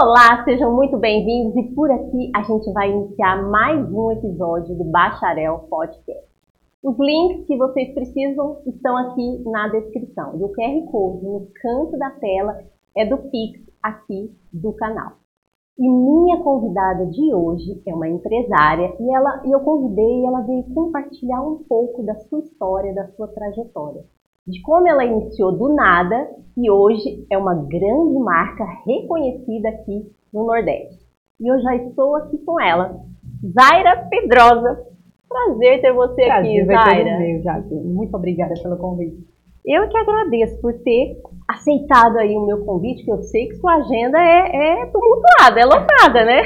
Olá, sejam muito bem-vindos e por aqui a gente vai iniciar mais um episódio do Bacharel Podcast. Os links que vocês precisam estão aqui na descrição e o QR Code no canto da tela é do Pix aqui do canal. E minha convidada de hoje é uma empresária e ela eu convidei e ela veio compartilhar um pouco da sua história, da sua trajetória de como ela iniciou do nada e hoje é uma grande marca reconhecida aqui no Nordeste. E eu já estou aqui com ela, Zaira Pedrosa. Prazer ter você Prazer, aqui, Zaira. Meu, Jaque. Muito obrigada pelo convite. Eu que agradeço por ter aceitado aí o meu convite, que eu sei que sua agenda é, é tumultuada, é lotada, né?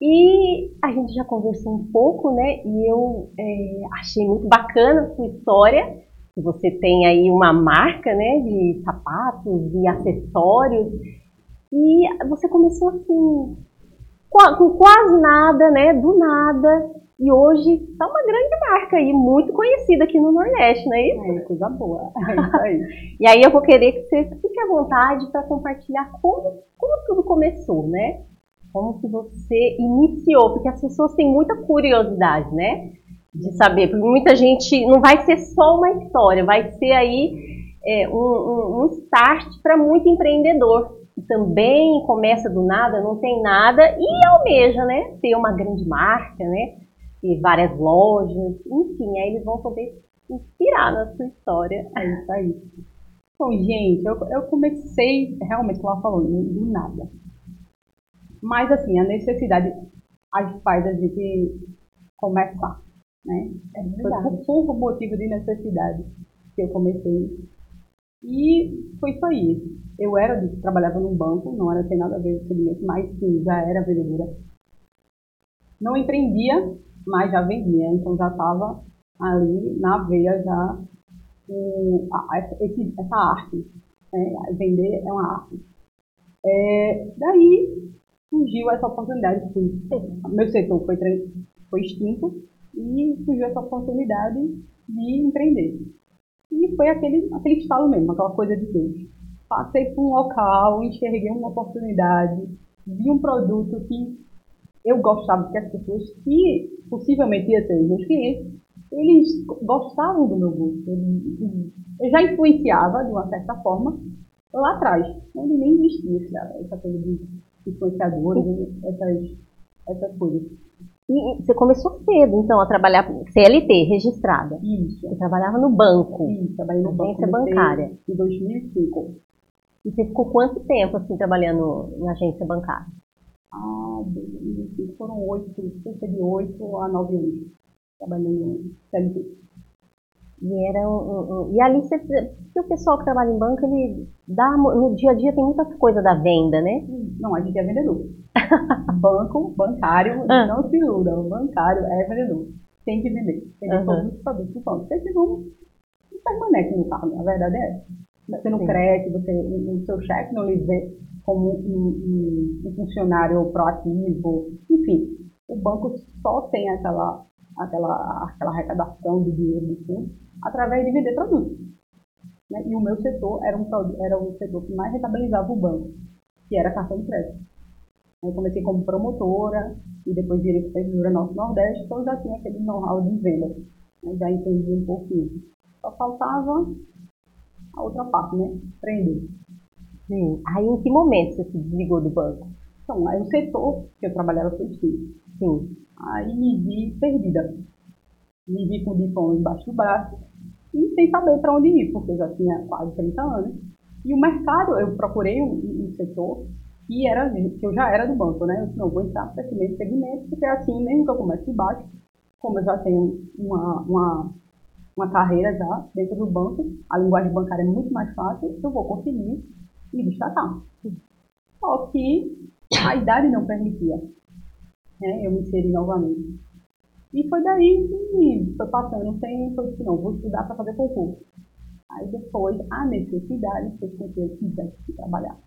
E a gente já conversou um pouco, né? E eu é, achei muito bacana a sua história você tem aí uma marca né, de sapatos e acessórios. E você começou assim, com quase nada, né? Do nada. E hoje está uma grande marca aí, muito conhecida aqui no Nordeste, não é isso? É, coisa boa. É isso aí. e aí eu vou querer que você fique à vontade para compartilhar como, como tudo começou, né? Como que você iniciou, porque as pessoas têm muita curiosidade, né? De saber, porque muita gente não vai ser só uma história, vai ser aí é, um, um, um start para muito empreendedor que também começa do nada, não tem nada e almeja, né, ter uma grande marca, né, e várias lojas, enfim, aí eles vão poder inspirar na sua história. É isso aí. Bom, gente, eu, eu comecei realmente, como ela falou, do nada. Mas assim, a necessidade faz a gente começar. Né? É foi por, por motivo de necessidade que eu comecei. E foi só isso. Eu era, trabalhava num banco, não era sem nada a ver com segmento, mas sim, já era vendedora. Não empreendia, mas já vendia, então já estava ali na veia já a, esse, essa arte. Né? Vender é uma arte. É, daí surgiu essa oportunidade. Fui, meu setor foi, foi extinto, e surgiu essa oportunidade de empreender. E foi aquele, aquele estalo mesmo, aquela coisa de Deus. Passei por um local, enxerguei uma oportunidade, vi um produto que eu gostava que as pessoas que possivelmente iam ser os meus clientes, eles gostavam do meu gosto. Eu já influenciava de uma certa forma lá atrás, onde nem existia essa coisa de influenciadores, essas, essas coisas. E você começou cedo, então, a trabalhar CLT, registrada. Isso. Você trabalhava no banco. Isso, trabalhei no agência banco. bancária. Em 2005. E você ficou quanto tempo, assim, trabalhando na agência bancária? Ah, 2005 foram oito, cerca de oito a nove anos. Trabalhando no CLT. E, era um, um, e ali você, porque o pessoal que trabalha em banco, ele dá, no dia a dia tem muita coisa da venda, né? Não, a gente é vendedor. Banco, bancário, ah. não se iluda, o bancário é vendedor. Tem que vender. Vender uhum. todos os produtos do banco. Porque senão não permanece no carro, a verdade é essa. Você não Sim. cresce, você, o, seu chefe não lhe vê como um, um, um, funcionário proativo, enfim. O banco só tem aquela, aquela, aquela arrecadação de dinheiro do fundo através de vender produtos. Né? E o meu setor era, um, era o setor que mais rentabilizava o banco, que era cartão de crédito. Eu comecei como promotora e depois virei supervisora Norte Nordeste, então já tinha aquele know-how de venda. Né? Já entendi um pouquinho. Só faltava a outra parte, né? Aprender. Sim. Aí em que momento você se desligou do banco? Então, aí o setor que eu trabalhava foi sim. Sim. Aí me vi perdida. Me vi com o diploma embaixo do braço e sem saber para onde ir, porque eu já tinha quase 30 anos. E o mercado, eu procurei um, um setor que, era, que eu já era do banco, né? Eu disse, não, vou entrar para esse mesmo segmento, porque é assim, mesmo que eu comece de baixo, como eu já tenho uma, uma, uma carreira já dentro do banco, a linguagem bancária é muito mais fácil, eu vou conseguir me destacar. Só que a idade não permitia né, eu me inserir novamente. E foi daí que foi passando tempo, eu disse, não, vou estudar para fazer concurso. Aí depois a necessidade fez com que eu tivesse que trabalhar.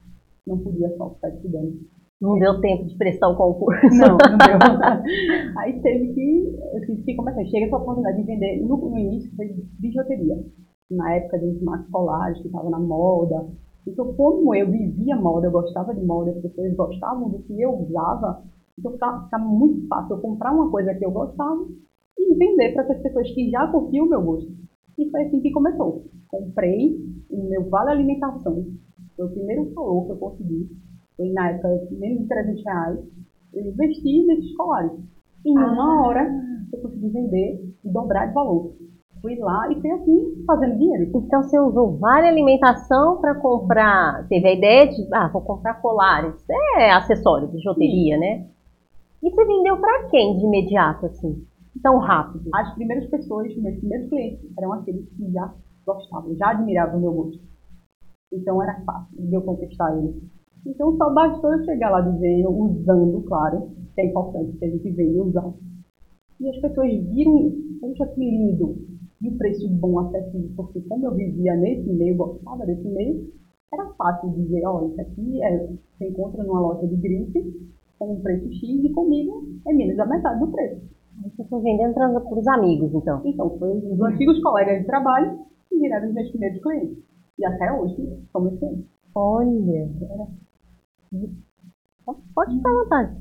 Não podia só ficar estudando. Não deu tempo de prestar o concurso. Não, não deu. Aí teve que, eu tive que começar. Chega essa oportunidade de vender, no, no início foi bijuteria. Na época dos marcos polares, que estava na moda, Então, como eu vivia moda, eu gostava de moda, as pessoas gostavam do que eu usava, então ficava, ficava muito fácil eu comprar uma coisa que eu gostava e vender para essas pessoas que já curtiam o meu gosto. E foi assim que começou. Comprei o meu vale alimentação. Foi o primeiro valor que eu consegui. Foi na época menos de 300 reais. Eu investi nesses colares. Em ah. uma hora eu consegui vender e dobrar de valor. Fui lá e fui assim, fazendo dinheiro. Então você usou vale alimentação para comprar. Teve a ideia de, ah, vou comprar colares. É acessório, bijuteria, Sim. né? E você vendeu para quem de imediato, assim? Tão rápido? As primeiras pessoas, meus primeiros clientes, eram aqueles que já gostavam, já admiravam o meu gosto. Então era fácil de eu conquistar eles. Então só bastou eu chegar lá dizendo, usando, claro, que é importante que a gente venha usar. E as pessoas viram, poxa, que lindo, e o preço bom, acessível, porque como eu vivia nesse meio, gostava desse meio, era fácil dizer, olha, isso aqui é, você encontra numa loja de grife com um preço X e comigo é menos da metade do preço. Você foi vendendo para os amigos, então? Então, foi os antigos colegas de trabalho que viraram os meus primeiros clientes. E até hoje meus clientes. Olha! Pode ficar à vontade.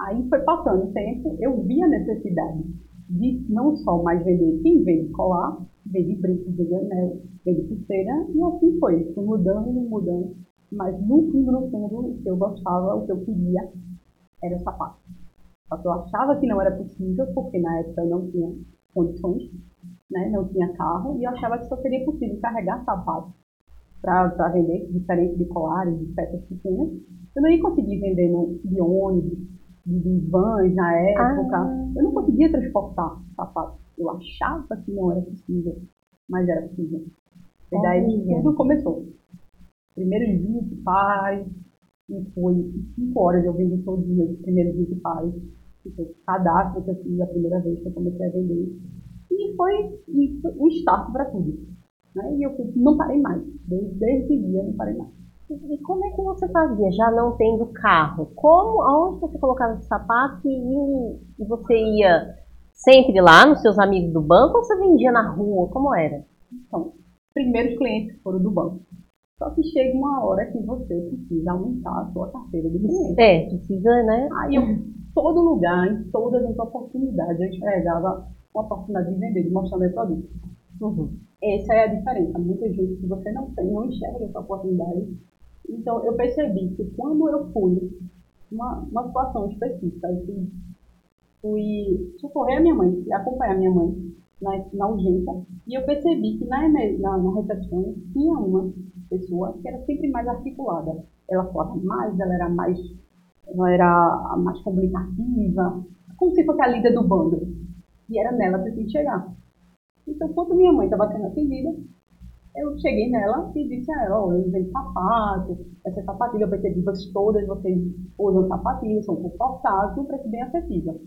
Aí foi passando o tempo, eu vi a necessidade de não só mais vender quem vende colar, vende brinco, vende anel, vende pulseira, e assim foi, fui mudando, mudando. Mas no fundo, no fundo, o que eu gostava, o que eu queria, era o sapato. Só que eu achava que não era possível, porque na época eu não tinha condições, né? não tinha carro, e eu achava que só seria possível carregar sapato para vender, diferente de colares, de peças pequenas. Eu não ia conseguir vender no, de ônibus, de, de vans na época. Ah. Eu não conseguia transportar sapato. Eu achava que não era possível, mas era possível. E daí tudo começou. Primeiro 20 pares, e foi 5 horas eu vendi todos os meus primeiros 20 pares. Foi o cadastro que eu fiz a primeira vez que eu comecei a vender. E foi, e foi um start para tudo. Né? E eu não parei mais. Desde, desde esse dia eu não parei mais. E como é que você fazia, já não tendo carro? Como, aonde você colocava esse sapato e, e você ia sempre lá nos seus amigos do banco ou você vendia na rua? Como era? Então, primeiros clientes foram do banco. Só que chega uma hora que você precisa aumentar a sua carteira de clientes. É, precisa, né? Aí eu, todo lugar, em todas as oportunidades, eu enxergava uma oportunidade de vender, de mostrar meu produto. Uhum. Essa é a diferença. Muita gente que você não tem, não enxerga essa oportunidade. Então, eu percebi que quando eu fui, uma, uma situação específica, eu fui, fui socorrer a minha mãe, acompanhar a minha mãe na, na urgência, e eu percebi que na, na, na recepção tinha uma pessoa que era sempre mais articulada. Ela falava mais, ela era mais, ela era mais comunicativa, como se fosse a líder do bando. E era nela que eu tinha que chegar. Então, quando minha mãe estava sendo atendida, eu cheguei nela e disse a ela, oh, eu usei sapato, essa sapatilha, eu percebi que todas vocês usam sapatilhas, são confortáveis, um preço bem acessível.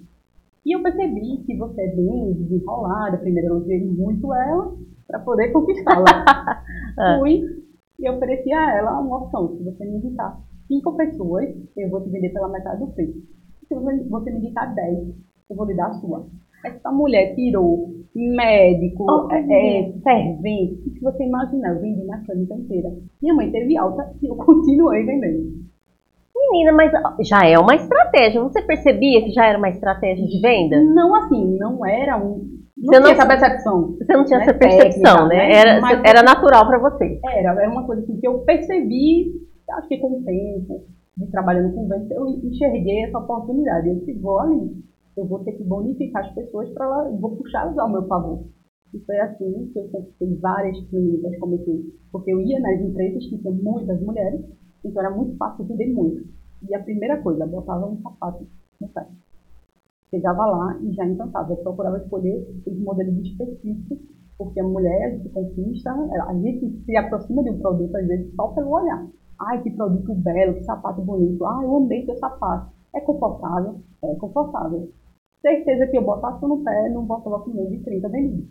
E eu percebi que você é bem desenrolada, primeiro eu usei muito ela para poder conquistá-la. É. Fui e ofereci a ela uma opção, se você me indicar cinco pessoas, eu vou te vender pela metade do preço. Se você me indicar dez, eu vou lhe dar a sua. Essa mulher tirou médico, oh, é, servente, o que você imaginar, eu vendi na clínica inteira. Minha mãe teve alta e eu continuei vendendo. Menina, mas já é uma estratégia. Você percebia que já era uma estratégia de venda? Não assim, não era um. Não você não tinha essa percepção. Você não tinha né? essa percepção, Técnica, né? Era, mas, era natural para você. Era, era uma coisa assim, que eu percebi, acho que com o tempo, de trabalhando com vendas, eu enxerguei essa oportunidade. Eu disse, vou ali eu vou ter que bonificar as pessoas para lá, vou puxar ao meu favor. E foi assim que eu conquistei várias clínicas, comecei, porque eu ia nas empresas que tinham muitas mulheres, então era muito fácil vender muito. E a primeira coisa, botava um sapato no pé. Chegava lá e já encantava. Eu procurava escolher os modelos específicos, porque a mulher se conquista, a gente se aproxima de um produto, às vezes, só pelo olhar. Ai, que produto belo, que sapato bonito. Ai, eu amei seu sapato. É confortável? É confortável certeza que eu botasse no pé, não botava com menos de 30 vendidos.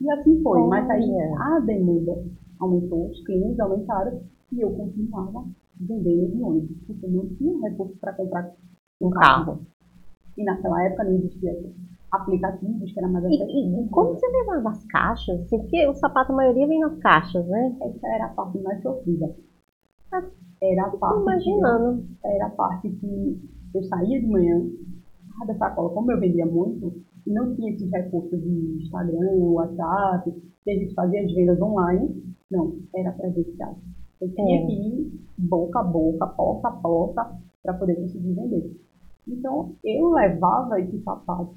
E assim foi. Mas aí a demanda aumentou, os clientes aumentaram e eu continuava vendendo de ônibus, porque não tinha recurso para comprar um carro. E naquela época não existia aplicativos que era mais acessível. E, e, como você levava as caixas? Porque o sapato, a maioria vem nas caixas, né? Essa era a parte mais sofrida. Era a parte, Imaginando. eu, era a parte que eu saía de manhã, cada sacola, como eu vendia muito, e não tinha esses recursos de Instagram, WhatsApp, que a gente fazia as vendas online, não, era presencial. Eu tinha É. que ir boca a boca, porta a porta, para poder conseguir vender. Então, eu levava esse sapato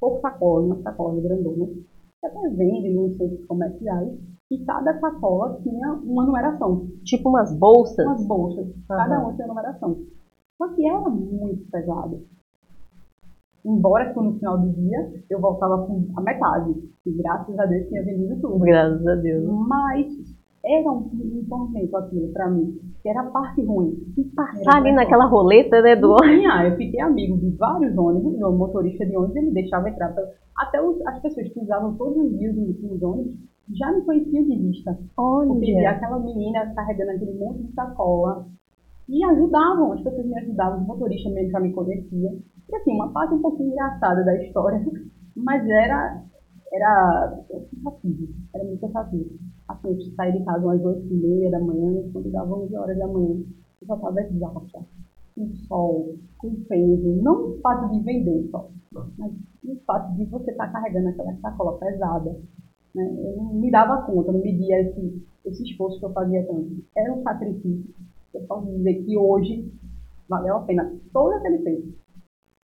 por sacola, uma sacola grandona, que até vende nos centros comerciais, e cada sacola tinha uma numeração, Tipo umas bolsas. umas bolsas, cada Aham. uma tinha numeração. Só que era muito pesado. Embora que no final do dia eu voltava com a metade, e graças a Deus tinha vendido tudo. Graças a Deus. Mas era um, um tormento aquilo pra mim, que era a parte ruim. E passar ali naquela roleta, né, do Tinha, eu fiquei amigo de vários ônibus, o motorista de ônibus, ele deixava entrar. Até os- as pessoas que usavam todos os dias os, ônibus já me conheciam de vista. Porque via Olha. aquela menina carregando aquele monte de sacola. E ajudavam, as pessoas me ajudavam, os motoristas mesmo já me conheciam. E assim, uma parte um pouquinho engraçada da história, mas era, era cansativo, era muito cansativo. Assim, eu saí de casa umas oito e meia da manhã, quando dava 11 horas da manhã, eu já estava exausta, com sol, com peso, não o fato de vender só, mas o fato de você estar carregando aquela sacola pesada. Né? Eu não me dava conta, não media esse, esse esforço que eu fazia tanto. Era um sacrifício. Eu posso dizer que hoje valeu a pena todo aquele tempo.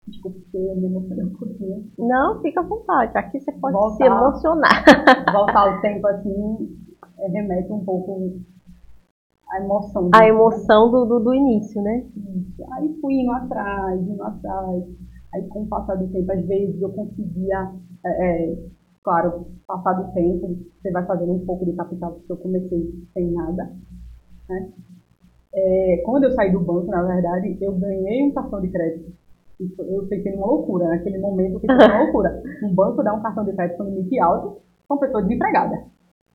Desculpa, eu me emocionei um pouquinho. Não, fica à vontade. Aqui você pode Voltar. se emocionar. Voltar ao tempo assim, remete um pouco à emoção. A emoção do, do, do início, né? Isso. Aí fui indo atrás, indo atrás. Aí com o passar do tempo, às vezes eu conseguia, é, é, claro, passar do tempo, você vai fazendo um pouco de capital, porque eu comecei sem nada. Né? É, quando eu saí do banco, na verdade, eu ganhei um cartão de crédito. Isso, eu pensei numa loucura, naquele momento eu pensei numa loucura. Um banco dá um cartão de crédito no limite alto com pessoa desempregada.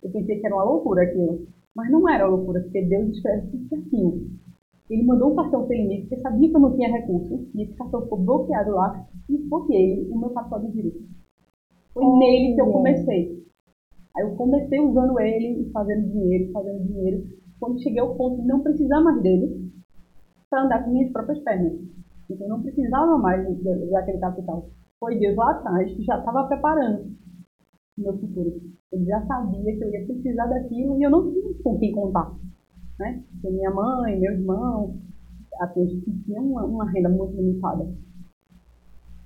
Eu pensei que era uma loucura aquilo. Mas não era loucura, porque Deus escreve tudo certinho. Ele mandou um cartão sem limite, porque sabia que eu não tinha recurso, e esse cartão ficou bloqueado lá, e ele, o meu capital de giro. Foi Olha. nele que eu comecei. Aí eu comecei usando ele e fazendo dinheiro, fazendo dinheiro. Quando cheguei ao ponto de não precisar mais dele, para andar com minhas próprias pernas. Então eu não precisava mais da- daquele capital. Foi Deus lá atrás que já estava preparando o meu futuro. Ele já sabia que eu ia precisar daquilo e eu não tinha com quem contar. Né? Minha mãe, meu irmão, assim, a gente tinha uma, uma renda muito limitada.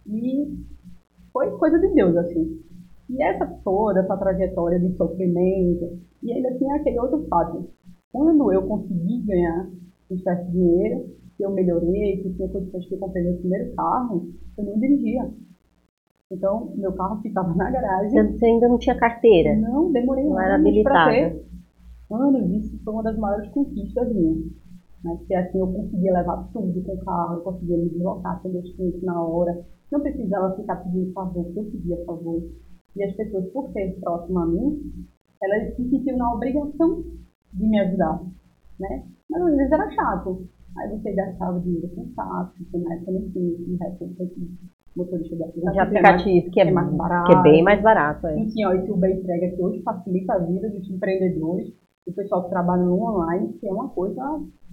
E foi coisa de Deus, assim. E essa toda, essa trajetória de sofrimento, e ainda tinha aquele outro fato. Quando eu consegui ganhar um certo dinheiro, que eu melhorei, que tinha condições que eu comprei meu primeiro carro, eu não dirigia. Então, meu carro ficava na garagem. Você ainda não tinha carteira. Não, demorei Não era para habilitada. ter. Anos, isso foi uma das maiores conquistas minhas. Né? Porque assim eu conseguia levar tudo com o carro, eu conseguia me deslocar, atender os clientes na hora. Não precisava ficar pedindo favor, eu pedia favor. E as pessoas, por ser próximas a mim, elas se sentiam na obrigação de me ajudar. Né? Mas às vezes era chato. Aí você gastava dinheiro com táxi, que na época não tinha esse recurso Motorista de De aplicativo. aplicativo, que é, é mais barato. que é bem mais barato. É. Enfim, ó, esse Uber entrega que hoje facilita a vida dos empreendedores, do pessoal que trabalha no online, que é uma coisa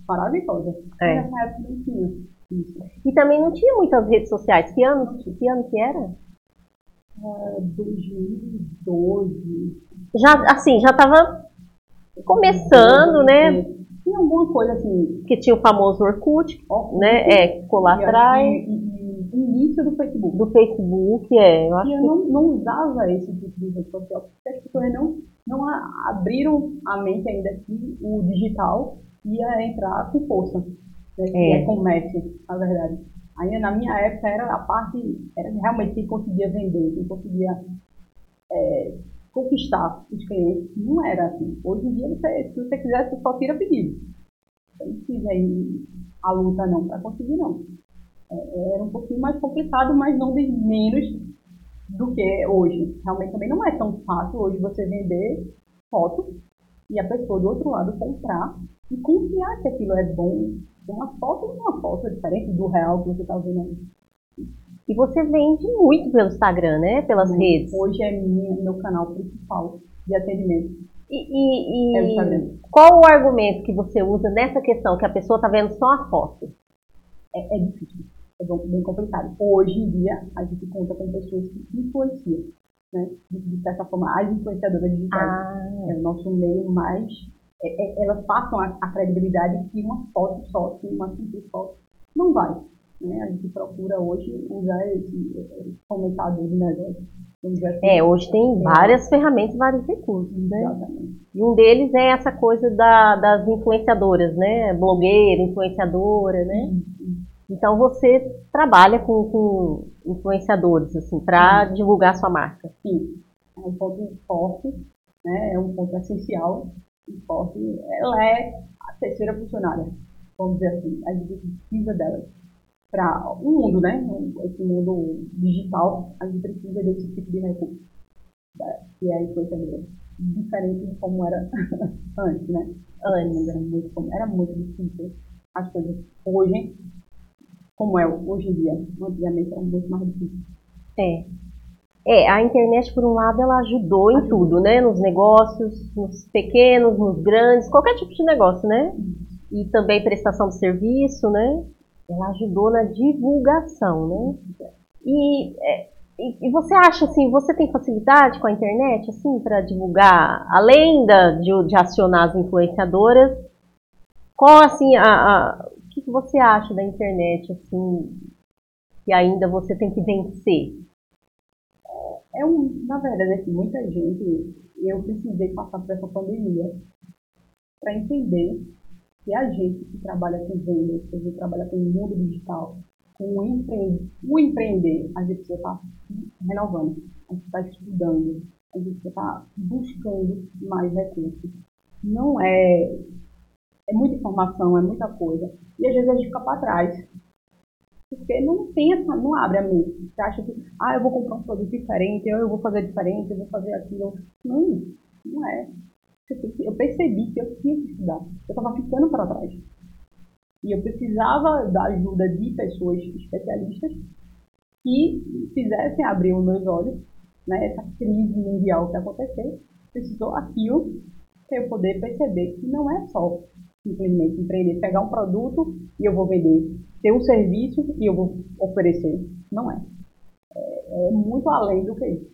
maravilhosa. É. Nessa época não tinha isso. E também não tinha muitas redes sociais. Que ano que, ano que era? É, 2012. Já, assim, já tava começando, né? Tinha alguma coisa assim. Que tinha o famoso Orkut, ó, né? É, que ficou lá atrás. E- e início do Facebook. Do Facebook, é. Eu acho E eu que não, não usava esse tipo de rede social, porque as pessoas não, não a- abriram a mente ainda que o digital ia entrar com força. Né? É. é comércio, na verdade. Ainda na minha época era a parte, era realmente quem conseguia vender, quem conseguia é, conquistar os clientes. Não era assim. Hoje em dia, você, se você quiser, você só tira pedido. Você não precisa ir à luta não, para conseguir não. É, era um pouquinho mais complicado, mas não de menos do que hoje. Realmente também não é tão fácil hoje você vender foto e a pessoa do outro lado comprar e confiar que aquilo é bom. Uma foto é uma foto, é diferente do real que você está vendo aí. E você vende muito pelo Instagram, né? Pelas redes. Hoje é minha, meu canal principal de atendimento. E, e, e qual o argumento que você usa nessa questão que a pessoa está vendo só a foto? É, é difícil, é bem complicado. Hoje em dia, a gente conta com pessoas que influenciam, né? De, certa forma, as influenciadoras digitais. Ah. É o nosso meio mais é, é, elas passam a, a, credibilidade que uma foto só, que uma simples foto, não vai. Né? A gente procura hoje usar esse, esse comentador de negócio. Assim, é, hoje tem é. várias ferramentas, vários recursos, né? Exatamente. E um deles é essa coisa da, das influenciadoras, né? Blogueira, influenciadora, né? Uhum. Então você trabalha com, com influenciadores, assim, para uhum. divulgar sua marca. Sim, é um ponto forte, né? É um ponto essencial forte, ela é a terceira funcionária, vamos dizer assim, a gente precisa dela. Para o mundo, né? Esse mundo digital, a gente precisa desse tipo de recurso, que é a influenciadora. Diferente de como era antes, né? Antes era muito, era muito difícil as coisas. Hoje, como é hoje em dia, antigamente era muito mais difícil. É. É, a internet, por um lado, ela ajudou em tudo, né? Nos negócios, nos pequenos, nos grandes, qualquer tipo de negócio, né? E também prestação de serviço, né? Ela ajudou na divulgação, né? E, é, e, e você acha, assim, você tem facilidade com a internet, assim, para divulgar, além da, de, de, acionar as influenciadoras, qual, assim, a, a, o que você acha da internet, assim, que ainda você tem que vencer? É um, na verdade, assim, muita gente, eu precisei passar por essa pandemia para entender que a gente que trabalha com vendas, que a gente trabalha com o mundo digital, com o, empre... o empreender, a gente precisa estar tá renovando, a gente está estudando, a gente precisa estar tá buscando mais recursos. Não é. É muita informação, é muita coisa. E às vezes a gente fica para trás porque não pensa, não abre a mente. Você acha que, ah, eu vou comprar um produto diferente, eu vou fazer diferente, eu vou fazer aquilo. Não, não é. Eu percebi que eu tinha que estudar. Eu estava ficando para trás. E eu precisava da ajuda de pessoas especialistas que fizessem abrir os meus olhos, né, essa crise mundial que aconteceu, precisou aquilo para eu poder perceber que não é só simplesmente empreender, pegar um produto e eu vou vender ter um serviço e eu vou oferecer. Não é. é. É, muito além do que isso.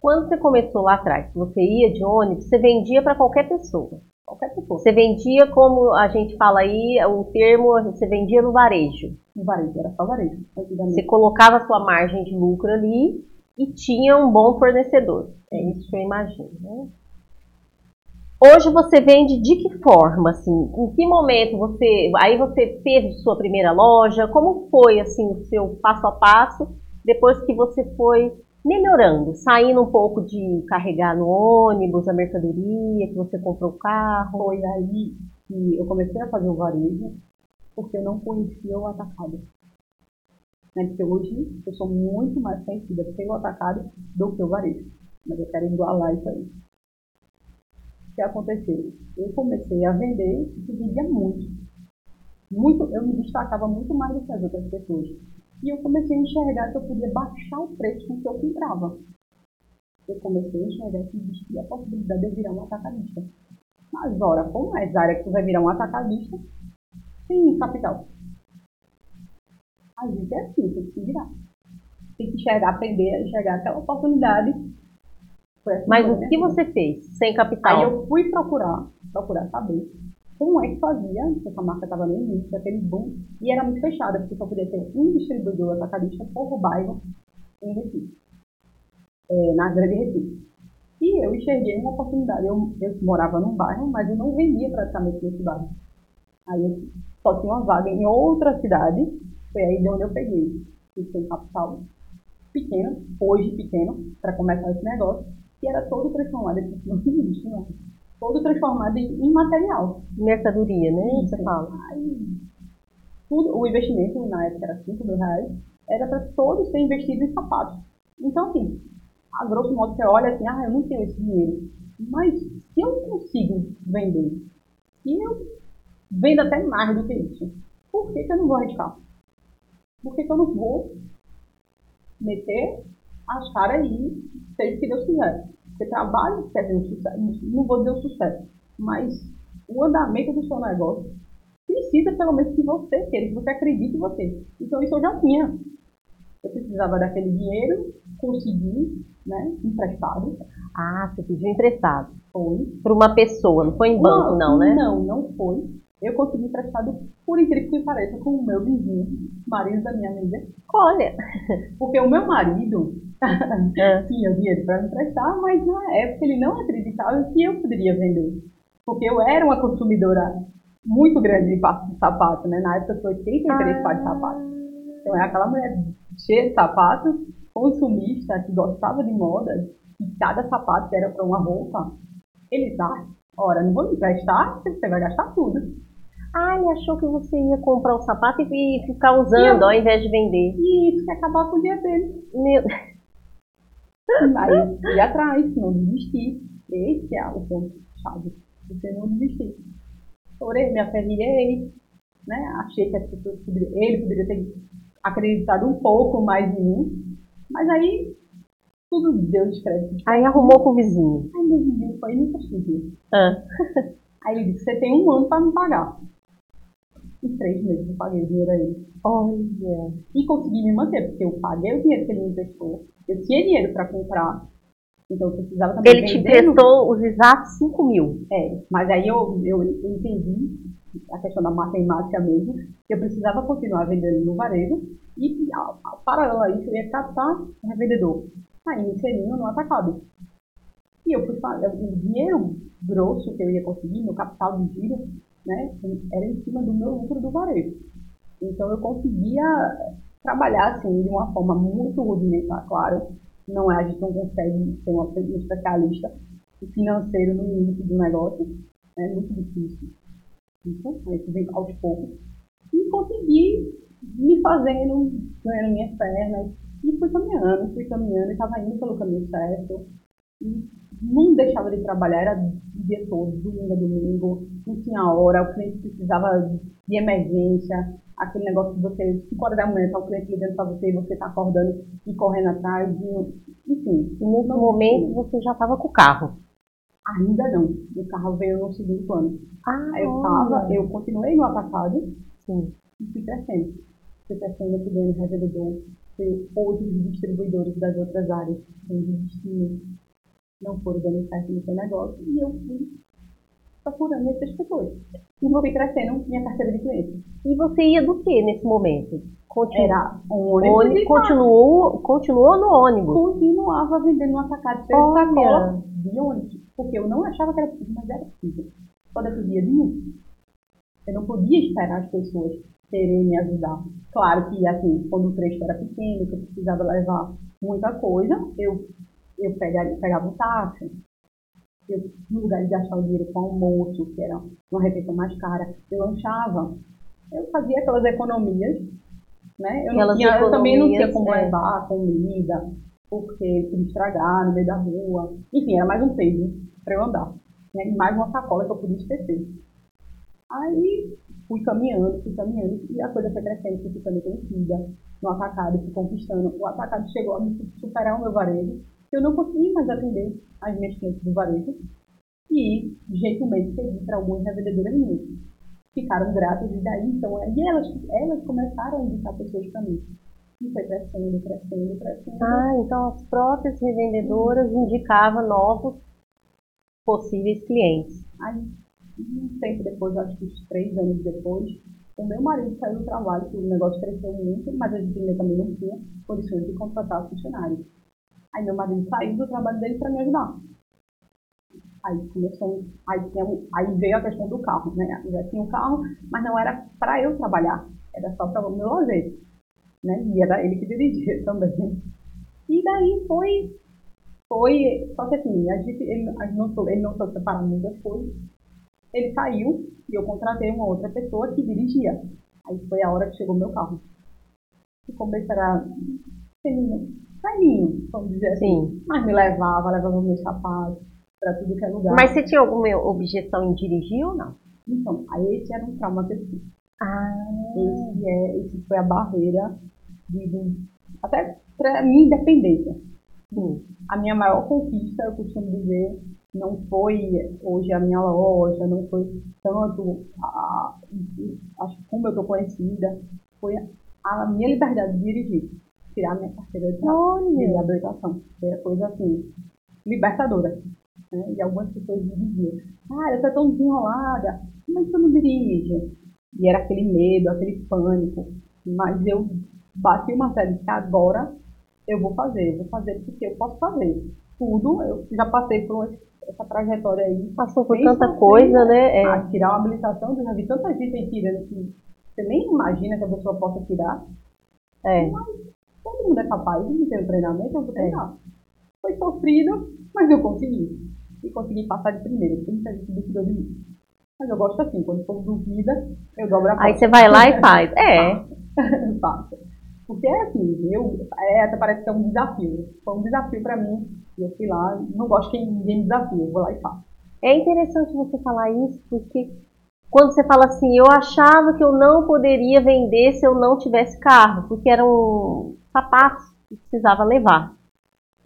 Quando você começou lá atrás, você ia de ônibus, você vendia para qualquer pessoa. Qualquer pessoa. Você vendia, como a gente fala aí, o termo, você vendia no varejo. No varejo, era só varejo. Você colocava a sua margem de lucro ali e tinha um bom fornecedor. É isso que eu imagino. Né? Hoje você vende de que forma, assim? Em que momento você, aí você teve sua primeira loja? Como foi assim o seu passo a passo depois que você foi melhorando, saindo um pouco de carregar no ônibus a mercadoria, que você comprou o carro? Foi aí que eu comecei a fazer o varejo, porque eu não conhecia o atacado. Né? Porque hoje eu sou muito mais conhecida pelo atacado do que o varejo. Mas eu quero igualar isso aí que aconteceu? Eu comecei a vender e vendia muito. muito. Eu me destacava muito mais do que as outras pessoas. E eu comecei a enxergar que eu podia baixar o preço com que eu comprava. Eu comecei a enxergar que existia a possibilidade de eu virar um atacadista. Mas, ora, como é área que tu vai virar um atacadista sem capital? A gente é assim, tem que se virar. Tem que enxergar, aprender a enxergar aquela oportunidade Mas o que você fez sem capital? Aí eu fui procurar, procurar saber como é que fazia, porque essa marca estava no início daquele boom, e era muito fechada, porque só podia ter um distribuidor atacadista por bairro em Recife, é, na Grande Recife. E eu enxerguei uma oportunidade. Eu, eu morava num bairro, mas eu não vendia praticamente nesse bairro. Aí eu só tinha uma vaga em outra cidade, foi aí de onde eu peguei. Fiz um capital pequeno, hoje pequeno, para começar esse negócio que era todo transformado, não existe, não. Todo transformado em, material. Mercadoria, né? Isso, Você fala. Aí, tudo, o investimento, na época era 5 mil reais, era para todos ser investido em sapatos. Então, assim, a grosso modo você olha assim, ah, eu não tenho esse dinheiro. Mas se eu consigo vender, e eu vendo até mais do que isso, por que, que eu não vou arriscar? Por que, que eu não vou meter caras aí, seja o que Deus quiser. Você trabalha, quer ter um sucesso, não vou dizer um sucesso, mas o andamento do seu negócio precisa pelo menos que você queira, que você acredite em você. Então isso eu já tinha. Eu precisava daquele dinheiro, consegui, né, emprestado. Ah, você pediu emprestado. Foi. Para uma pessoa, não foi em banco não, né? Não, não foi. Eu consegui emprestado, por incrível que pareça, com o meu vizinho, marido da minha amiga. Olha! Porque o meu marido é. tinha dinheiro para me emprestar, mas na época ele não acreditava que eu poderia vender. Porque eu era uma consumidora muito grande de sapato, né? Na época foi 83 ah. pares de sapato. Então é aquela mulher cheia de sapatos, consumista, que gostava de moda, e cada sapato era para uma roupa. Ele tá, ora, não vou me emprestar, você vai gastar tudo. Ah, ele achou que você ia comprar um sapato e ficar usando ao invés de vender. Isso, que acabar com o dia dele. Meu... Aí fui atrás, não desisti. Esse é o ponto chave. Você não desistir. Orei, me aferrei, né? Achei que as pessoas poderiam, ele poderia ter acreditado um pouco mais em mim. Mas aí tudo deu descrédito. Aí arrumou com o vizinho. Aí meu vizinho foi e me. Ah. Aí ele disse, você tem um ano para me pagar. Em três meses eu paguei o dinheiro a ele. Olha. E consegui me manter, porque eu paguei o dinheiro que ele me emprestou. Eu tinha dinheiro para comprar. Então eu precisava também. Ele te emprestou os exatos 5 mil. É, mas aí eu, eu entendi a questão da matemática mesmo, que eu precisava continuar vendendo no varejo e, paralelo a isso, eu ia captar revendedor, aí inserindo no atacado. E eu fui fazer, o dinheiro grosso que eu ia conseguir, meu capital de giro, né, era em cima do meu lucro do varejo. Então eu conseguia trabalhar assim de uma forma muito rudimentar, claro. Não é, a gente não consegue ser uma, um especialista financeiro no início do negócio, é muito difícil. Isso, isso vem aos poucos. E consegui me fazendo, ganhando minhas pernas, e fui caminhando, fui caminhando, estava indo pelo caminho certo. E não deixava de trabalhar, era o dia todo, domingo a domingo, não tinha hora, o cliente precisava de emergência, aquele negócio de você, 5 horas da manhã, tá o cliente ligando para você e você tá acordando e correndo atrás, e, enfim. E nesse momento você já estava com o carro? Ainda não. O carro veio no segundo ano. Ah, eu tava, eu continuei no atacado sim, e fui crescendo. Fui crescendo aqui dentro do revendedor, outros distribuidores das outras áreas existiam não foram dando certo no seu negócio e eu fui procurando essas pessoas. E fui crescendo minha carteira de clientes. E você ia do que nesse momento? Continu... Era ônibus. ônibus continuou, continuou no ônibus? Continuava vendendo no atacado sem sacola de ônibus. Porque eu não achava que era possível, mas era possível. Só dependia de mim. Eu não podia esperar as pessoas quererem me ajudar. Claro que, assim, quando o trecho era pequeno, que eu precisava levar muita coisa, eu eu pegava, pegava um táxi, eu, no lugar de gastar o dinheiro com almoço, que era uma refeição mais cara, eu lanchava. Eu fazia aquelas economias, né? Eu, não tinha, eu também não tinha como é. levar a comida, porque podia estragar no meio da rua. Enfim, era mais um peso para eu andar. Né? E mais uma sacola que eu podia esquecer. Aí fui caminhando, fui caminhando, e a coisa foi crescendo, fui ficando conhecida no atacado, fui conquistando. O atacado chegou a me superar o meu varejo eu não consegui mais atender as minhas clientes do varejo e gentilmente pedi para algumas revendedoras minhas. Ficaram gratas e daí então aí elas, elas começaram a indicar pessoas para mim. E foi crescendo, crescendo, crescendo. Ah, então as próprias revendedoras indicavam novos possíveis clientes. Aí, um tempo depois, acho que uns três anos depois, o meu marido saiu do trabalho, o negócio cresceu muito, mas a gente ainda também não tinha condições de contratar funcionários. Aí meu marido saiu do trabalho dele para me ajudar. Aí começou, aí, tinha, aí veio a questão do carro, né? Eu já tinha um carro, mas não era para eu trabalhar, era só para o meu lazer, né? E era ele que dirigia também. E daí foi, foi, só que assim, a gente, ele, a gente não, ele não soube separar muitas coisas. Ele saiu e eu contratei uma outra pessoa que dirigia. Aí foi a hora que chegou meu carro. E comecei a velhinho, vamos dizer assim. Sim. Mas me levava, levava meus sapatos para tudo que é lugar. Mas você tinha alguma objeção em dirigir ou não? Então, aí esse era um trauma que eu tive. Ah. Esse, é, esse foi a barreira de, de até para minha independência. Sim. A minha maior conquista, eu costumo dizer, não foi hoje a minha loja, não foi tanto a, acho como eu estou conhecida, foi a minha liberdade de dirigir, tirar minha carteira de, de habilitação. Foi a coisa assim, libertadora. Né? E algumas pessoas me diziam, ah, você é tão desenrolada, mas você não dirige. E era aquele medo, aquele pânico. Mas eu bati uma martelo que agora eu vou fazer, eu vou fazer porque eu posso fazer. Tudo, eu já passei por essa trajetória aí. Passou por tanta coisa, né? É. A tirar uma habilitação, eu já vi tanta gente aí tirando que você nem imagina que a pessoa possa tirar. É. Mas todo mundo é capaz de ter um treinamento, eu vou treinar. É. Foi sofrido, mas eu consegui. E consegui passar de primeira, porque muita gente duvidou de mim. Mas eu gosto assim, quando for duvida, eu dobro a porta. Aí você vai lá e faz. É. Faço. Porque é assim, eu, é, até parece que é um desafio. Foi um desafio para mim. E eu fui lá, não gosto que ninguém me desafie, eu vou lá e faço. É interessante você falar isso, porque quando você fala assim, eu achava que eu não poderia vender se eu não tivesse carro, porque eram sapatos que precisava levar.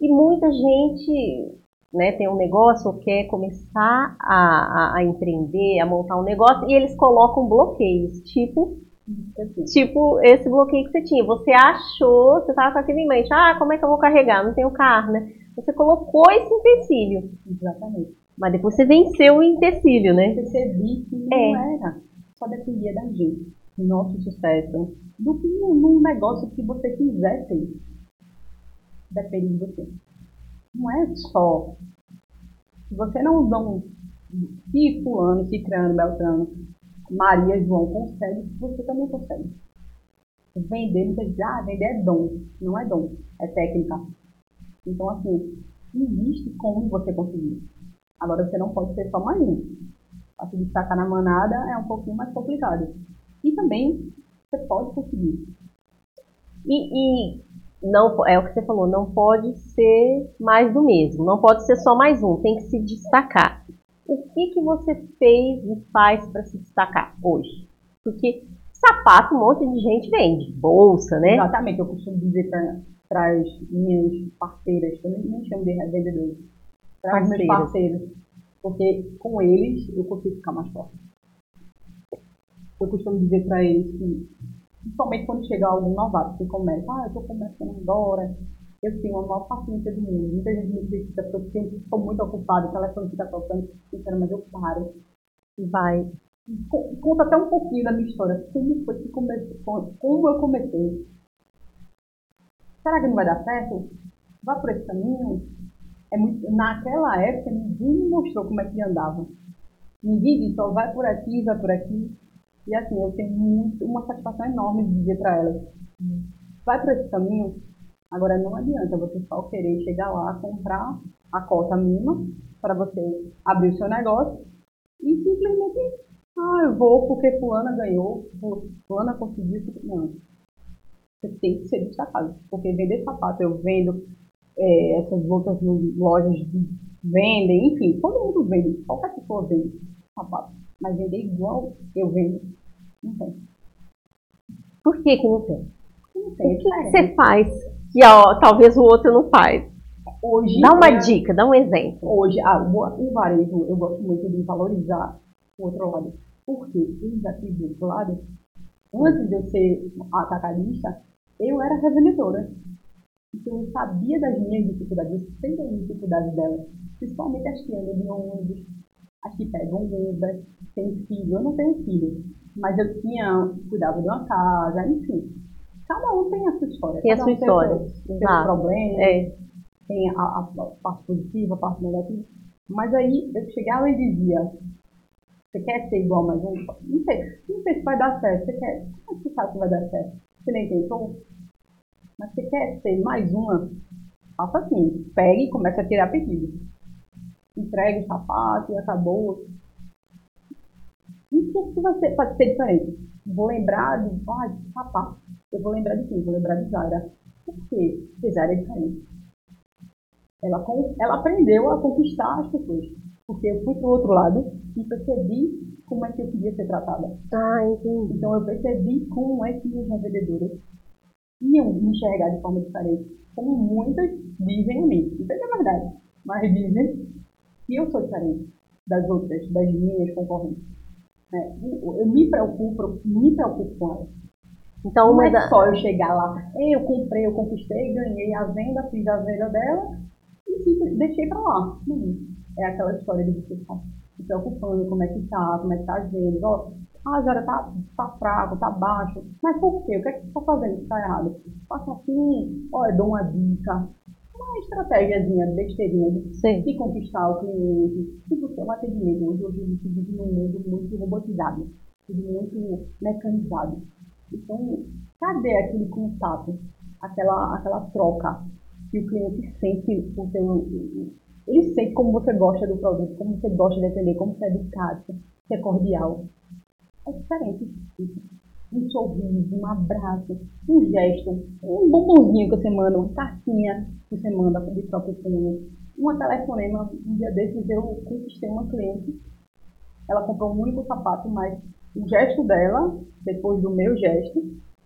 E muita gente né, tem um negócio ou quer começar a, a, a empreender, a montar um negócio, e eles colocam bloqueios, tipo Tipo, esse bloqueio que você tinha. Você achou, você estava com aquilo em mente. Ah, como é que eu vou carregar? Não tenho carro, né? Você colocou esse empecilho. Exatamente. Mas depois você venceu o empecilho, né? Percebi que não é. era. Só dependia da gente. Nosso sucesso. Do que num negócio que você quiser ter. Depende de você. Não é só. Se você não um. Se fulano, cicrano, beltrano Maria João consegue, você também consegue. Vender, muita gente ah, vender é dom. Não é dom, é técnica. Então, assim, existe como você conseguir. Agora, você não pode ser só mais um. Para se destacar na manada é um pouquinho mais complicado. E também, você pode conseguir. E, e não é o que você falou, não pode ser mais do mesmo. Não pode ser só mais um, tem que se destacar o que, que você fez e faz para se destacar hoje? Porque sapato um monte de gente vende, bolsa, né? Exatamente, eu costumo dizer para as minhas parceiras, eu nem chamo de vendedores, para os meus parceiros, porque com eles eu consigo ficar mais forte. Eu costumo dizer para eles que, principalmente quando chega algum novato que começa, ah, eu estou começando agora, eu tenho a maior paciência do mundo. Muita gente me critica porque eu estou muito ocupada, o telefone fica tocando, mas eu paro e vai. Conta até um pouquinho da minha história. Como foi que comecei, como eu comecei. Será que não vai dar certo? Vá por esse caminho? É muito, naquela época, ninguém me mostrou como é que andava. Ninguém disse, ó, vai por aqui, vai por aqui. E assim, eu tenho muito, uma satisfação enorme de dizer para elas, vai por esse caminho, Agora, não adianta você só querer chegar lá, comprar a cota mínima para você abrir o seu negócio e simplesmente, ah, eu vou porque fulana ganhou, fulana conseguiu. Não. Você tem que ser destacado. Porque vender sapato, eu vendo, é, essas outras lojas vendem, enfim, todo mundo vende, qualquer pessoa vende sapato. Mas vender igual eu vendo, não tem. Por que que não tem? Não tem. O que, que você faz que ó, talvez o outro não faz? Hoje, dá uma é, dica, dá um exemplo. Hoje, ah, o varejo, eu gosto muito de valorizar o outro lado. Porque eu já tive outro lado. Antes de eu ser atacadista, eu era revendedora. Então eu sabia das minhas dificuldades, eu sei das dificuldades delas. Principalmente as que andam de ônibus, as que pegam Uber, tem filho. Eu não tenho filho, mas eu tinha, cuidava de uma casa, enfim. Cada um tem a sua história. Tem a sua um história. Tem seus, seus problemas, é. tem a, a, parte positiva, a parte negativa. Mas aí eu chegava e dizia, você quer ser igual mais um? Não sei, não sei se vai dar certo. Você quer, como é que você sabe que vai dar certo? Você nem tentou? Mas você quer ser mais uma? Faça assim, pegue e comece a tirar pedido. Entregue o sapato e acabou. E o que vai ser, pode ser diferente? Vou lembrar de, ah, de sapato eu vou lembrar de quem? Vou lembrar de Zara. Por quê? Porque Zara é diferente. Ela, ela aprendeu a conquistar as pessoas. Porque eu fui para o outro lado e percebi como é que eu queria ser tratada. Ah, entendi. Então eu percebi como é que as revendedoras iam me enxergar de forma diferente, como muitas dizem a mim. Isso é verdade, mas dizem que eu sou diferente das outras, das minhas concorrentes. É, eu me preocupo, me preocupo com elas. Então, não é da... só eu chegar lá, eu comprei, eu conquistei, ganhei a venda, fiz a venda dela e simples, deixei pra lá. Não, é aquela história de você ficar se preocupando, como é que tá, como é que tá as vendas, ó, ah, Zara, tá, tá fraco, tá baixo. Mas por quê? O que é que você tá fazendo que tá errado? Faça assim, olha, dou uma dica. Uma estratégiazinha, besteirinha de, de conquistar o cliente. Se você é um atendimento, hoje a gente vive num mundo muito robotizado, muito mecanizado. Então, cadê aquele contato, aquela, aquela troca que o cliente sente o seu. Ele sente como você gosta do produto, como você gosta de atender, como você é educado, você é cordial. É diferente. Um sorriso, um abraço, um gesto, um bombonzinho que você manda, uma cartinha que você manda de próprio punho, uma telefonema. Um dia desses eu conquistei uma cliente, ela comprou um único sapato, mas o gesto dela, depois do meu gesto,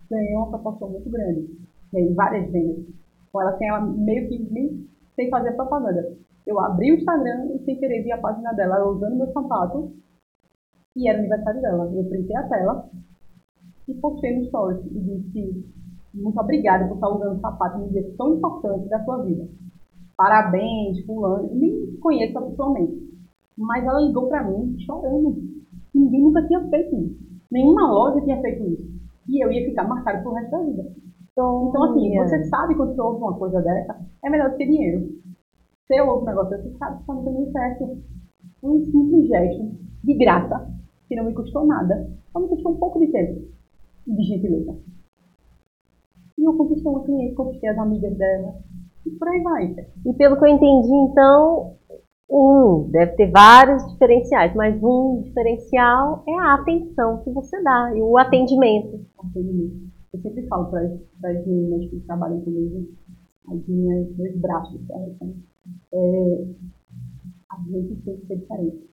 ganhou uma proporção muito grande. Ganhei várias vendas. Com ela, sem ela meio que sem fazer propaganda. Eu abri o Instagram e sem querer vi a página dela usando meu sapato e era aniversário dela. Eu printei a tela e postei no stories e disse muito obrigada por estar usando sapato num dia tão importante da sua vida. Parabéns, fulano. Nem conheço pessoalmente. Mas ela ligou para mim chorando Ninguém nunca tinha feito isso. Nenhuma loja tinha feito isso. E eu ia ficar marcado pro resto da vida. Então, então assim, você sabe quando você ouve uma coisa dessa, é melhor do que dinheiro. Se eu ouvo um negócio, você sabe que está no caminho certo. Um simples gesto, de graça, que não me custou nada, só me custou um pouco de tempo e de gentileza. E eu conquistei uma cliente, conquistei as amigas dela, e por aí vai. E pelo que eu entendi, então, um, deve ter vários diferenciais, mas um diferencial é a atenção que você dá e o atendimento. Eu sempre falo para as meninas que trabalham comigo, as minhas dois braços? É, a gente tem que ser diferente.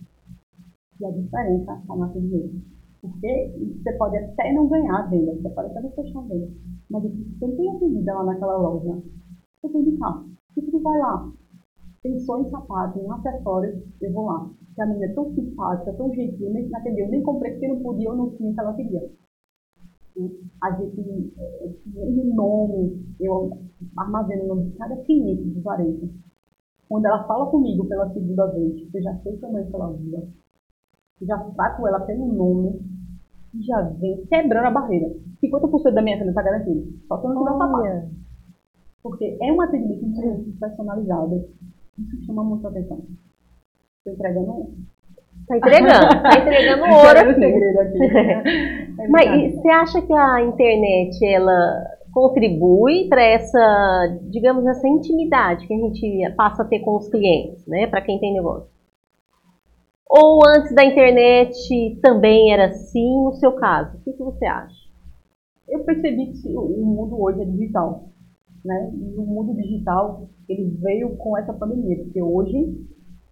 E a diferença está no atendimento. Porque você pode até não ganhar a venda, você pode até não fechar a venda, mas você não tem atendida lá naquela loja, você tem de cá. E você vai lá, pensou em sapato, em um acessório, eu vou lá. Porque a menina é tão simpática, tão gentil, nem atendeu, nem comprei porque não podia ou não tinha o que ela queria. A gente, é, um nome, eu armazeno o nome de cada cliente do varejo. Quando ela fala comigo pela segunda vez, eu já sei como é que ela usa. Já trato ela pelo nome e já vem quebrando a barreira. 50% da minha venda está garantida. Só que eu não sapato. Porque é um atendimento personalizado isso chama muita atenção. Estou entregando. Está entregando, está entregando ouro. Aqui. É Mas você acha que a internet ela contribui para essa, digamos, essa intimidade que a gente passa a ter com os clientes, né? Para quem tem negócio? Ou antes da internet também era assim, no seu caso? O que, que você acha? Eu percebi que o mundo hoje é digital. Né? E o mundo digital ele veio com essa pandemia, porque hoje,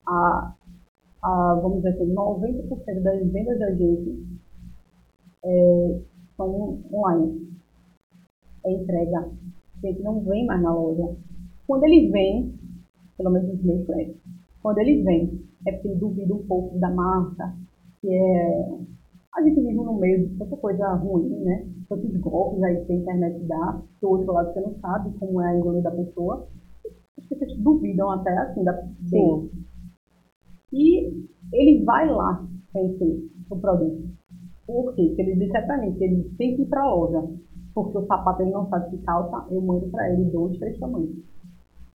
a, a, vamos dizer assim, 90% das vendas da gente é, são online. É entrega. A gente não vem mais na loja. Quando ele vem, pelo menos os meus clientes, quando ele vem, é porque ele duvida um pouco da marca, que é a gente vive no meio de tanta coisa ruim, né? Tantos golpes aí que a internet dá, do outro lado você não sabe como é a índole da pessoa. As pessoas duvidam até assim da Sim. E ele vai lá conhecer o produto. Por quê? Porque ele disse pra mim que ele tem que ir pra loja. Porque o sapato ele não sabe que calça, eu mando pra ele dois, três tamanhos.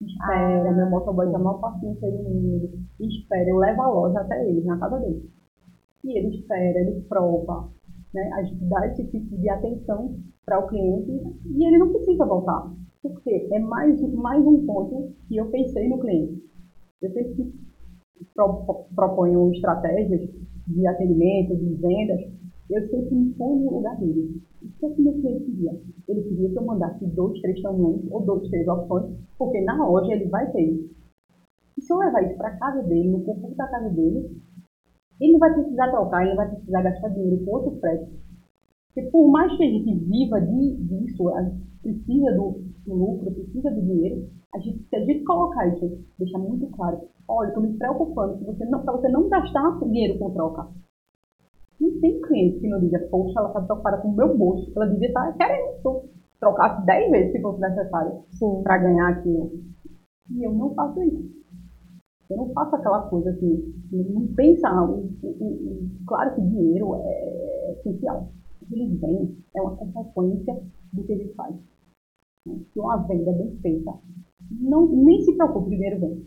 Espera, ah, meu motoboy tem a maior paciência do mundo. Espera, eu levo a loja até ele, na casa dele e ele espera, ele prova. Né? A gente dá esse tipo de atenção para o cliente e ele não precisa voltar. Porque é mais, mais um ponto que eu pensei no cliente. Eu sempre pro, proponho estratégias de atendimento, de vendas, eu sempre me ponho no lugar dele. O que meu cliente queria? Ele queria que eu mandasse dois, três tamanhos ou dois, três opções, porque na loja ele vai ter. E se eu levar isso para casa dele, no conforto da casa dele, ele não vai precisar trocar, ele vai precisar gastar dinheiro com outro frete. Porque por mais que a gente viva disso, precisa do, do lucro, precisa do dinheiro, a gente, se a gente colocar isso, deixar muito claro, olha, estou me preocupando para você não gastar dinheiro com troca. Tem cliente que não diga, poxa, ela está preocupada com o meu bolso, ela devia estar querendo trocar 10 vezes se fosse necessário para ganhar aquilo. E eu não faço isso. Eu não faço aquela coisa assim, não pensa, o, o, o, claro que dinheiro é essencial. Ele vem, é uma consequência do que ele faz. Se uma venda bem feita, não, nem se preocupe, primeiro vem.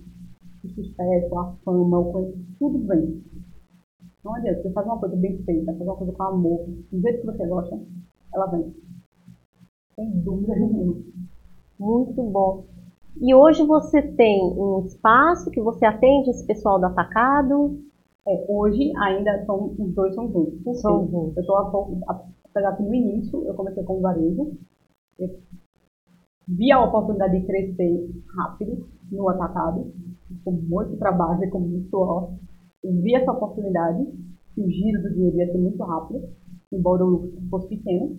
O sucesso, a fama, o coisa, tudo vem. Não adianta, você faz uma coisa bem feita, faz uma coisa com amor, do jeito que você gosta, ela vem. Sem dúvida nenhuma. Muito bom. E hoje você tem um espaço que você atende esse pessoal do atacado? É, hoje ainda são, os dois são juntos. São juntos. Eu estou, apesar que no início eu comecei com o varejo, eu vi a oportunidade de crescer rápido no atacado, com muito trabalho com muito suor. Vi essa oportunidade, que o giro do dinheiro ia ser muito rápido, embora o lucro fosse pequeno,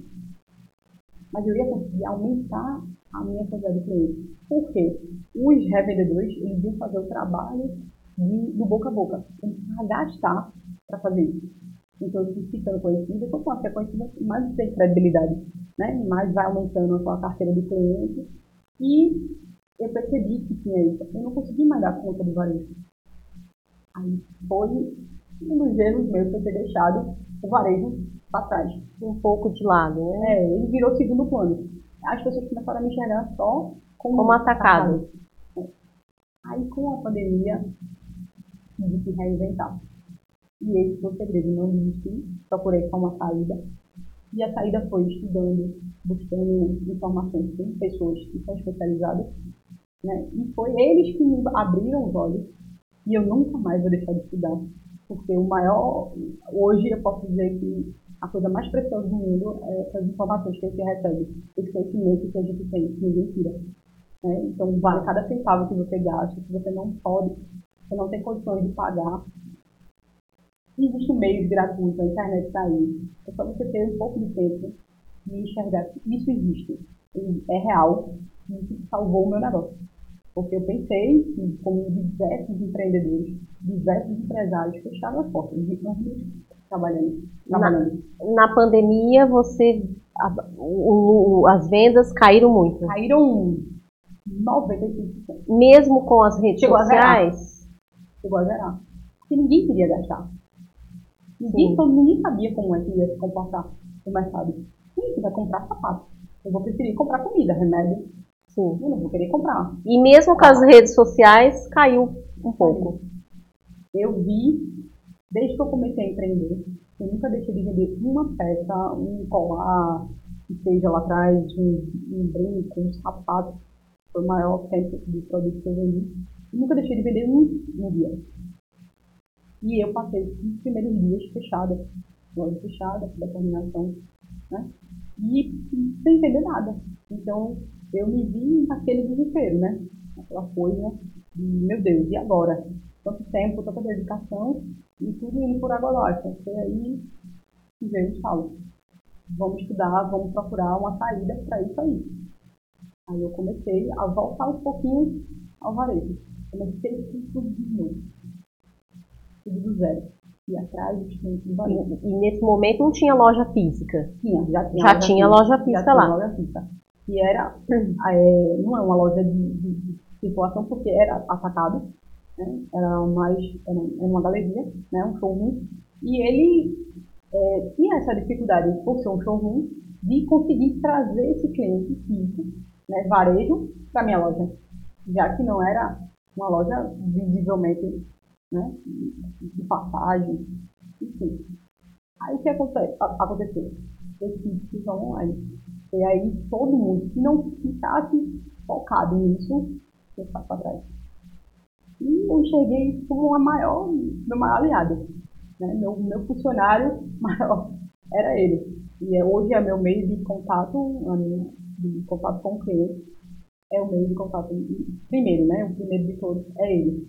mas eu ia conseguir aumentar a minha quantidade de clientes. Por quê? Os revendedores, eles iam fazer o trabalho de, do boca a boca. Eles iam gastar para fazer isso. Então, eu fui ficando conhecida. Mais você é conhecida, mais tem credibilidade. Né? Mais vai aumentando a sua carteira de clientes. E eu percebi que tinha isso. Eu não consegui mais dar conta do varejo. Aí foi um dos erros meus foi ter deixado o varejo para trás. Um pouco de lado, né? É, ele virou segundo plano as pessoas começaram a me enxergar só como, como atacado. Aí, com a pandemia, tive que reinventar. E esse foi o segredo, não desisti, procurei uma saída. E a saída foi estudando, buscando informações com pessoas que são especializadas. Né? E foi eles que me abriram os olhos. E eu nunca mais vou deixar de estudar. Porque o maior, hoje eu posso dizer que a coisa mais preciosa do mundo é essas informações que a gente recebe, esse conhecimento que a gente tem, que ninguém tira. Né? Então, vale cada centavo que você gasta, se você não pode, você não tem condições de pagar. Existem meios gratuitos, a internet está aí. É só você ter um pouco de tempo e enxergar que isso existe, é real, e isso salvou o meu negócio. Porque eu pensei, como diversos empreendedores, diversos empresários fecharam as portas, não trabalhando. trabalhando. Na, na pandemia, você a, o, o, as vendas caíram muito. Caíram 95%. Mesmo com as redes Chegou sociais? A Chegou a zerar. Porque ninguém queria gastar. Ninguém, então, ninguém sabia como é que ia se comportar no mercado. Quem vai comprar sapato? Eu vou preferir comprar comida, remédio. Sim. Eu não vou querer comprar. E mesmo com as redes sociais, caiu um pouco. Eu vi Desde que eu comecei a empreender, eu nunca deixei de vender uma peça, um colar, que seja lá atrás, um, um brinco, um sapato. Foi o maior tempo de produto que eu vendi. Eu nunca deixei de vender um no dia. E eu passei os primeiros dias fechada, loja fechada, determinação, né? E sem vender nada. Então, eu me vi naquele desespero, né? Aquela coisa de, meu Deus, e agora? Tanto tempo, tanta dedicação, e tudo indo por água abaixo. E aí veio e falo, vamos estudar, vamos procurar uma saída para isso aí. Aí eu comecei a voltar um pouquinho ao varejo. Comecei tudo de novo. Tudo do zero. E atrás do varejo. E, e, nesse momento não tinha loja física? Tinha, já tinha. Já loja tinha física, loja física já lá. Tinha loja física. E era, é, não é uma loja de, de, de circulação porque era atacado, né? era mais era uma galeria, né? um showroom, e ele é, tinha essa dificuldade, por ser um showroom, de conseguir trazer esse cliente físico, né, varejo, para minha loja, já que não era uma loja visivelmente né, de passagem, enfim. Aí o que acontece, aconteceu? Eu fiz. E aí todo mundo que não ficasse focado nisso, eu passo para trás. E eu isso como a maior, meu maior aliado. Né? Meu, meu funcionário maior era ele. E é, hoje é meu meio de contato, de contato com o cliente, é o meio de contato. Primeiro, né? O primeiro de todos é ele.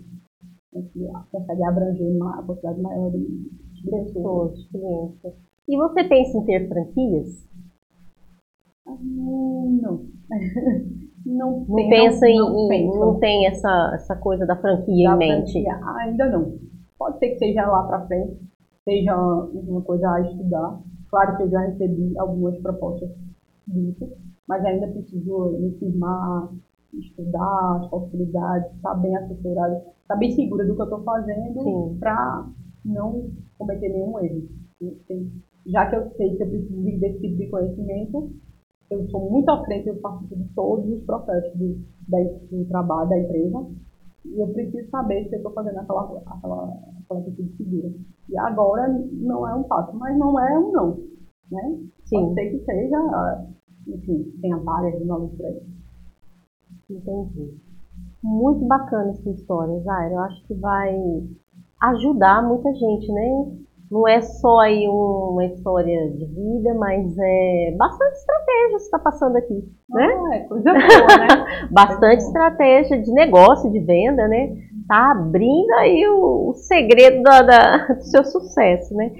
Que consegue abranger uma quantidade maior de pessoas, clientes. E você pensa em ter franquias? Não. Não, não tem, pensa não, em, não, não tem essa, essa coisa da franquia da em mente? Franquia, ainda não. Pode ser que seja lá para frente, seja uma coisa a estudar. Claro que eu já recebi algumas propostas disso, mas ainda preciso me firmar, estudar as possibilidades, estar bem assessorado, estar bem segura do que eu estou fazendo para não cometer nenhum erro. Já que eu sei que eu preciso desse tipo de conhecimento, eu sou muito à frente, eu participo de todos os processos do, do trabalho da empresa e eu preciso saber se eu estou fazendo aquela, aquela, aquela atitude segura. E agora não é um passo, mas não é um não. Né? Sim. Pode ser que seja, enfim, tenha várias novas por aí. Entendi. Muito bacana essa história, Zaira. Eu acho que vai ajudar muita gente, né? Não é só aí uma história de vida, mas é bastante estratégia que está passando aqui, né? Ah, é coisa boa, né? bastante estratégia de negócio, de venda, né? Tá abrindo aí o, o segredo da, da, do seu sucesso, né?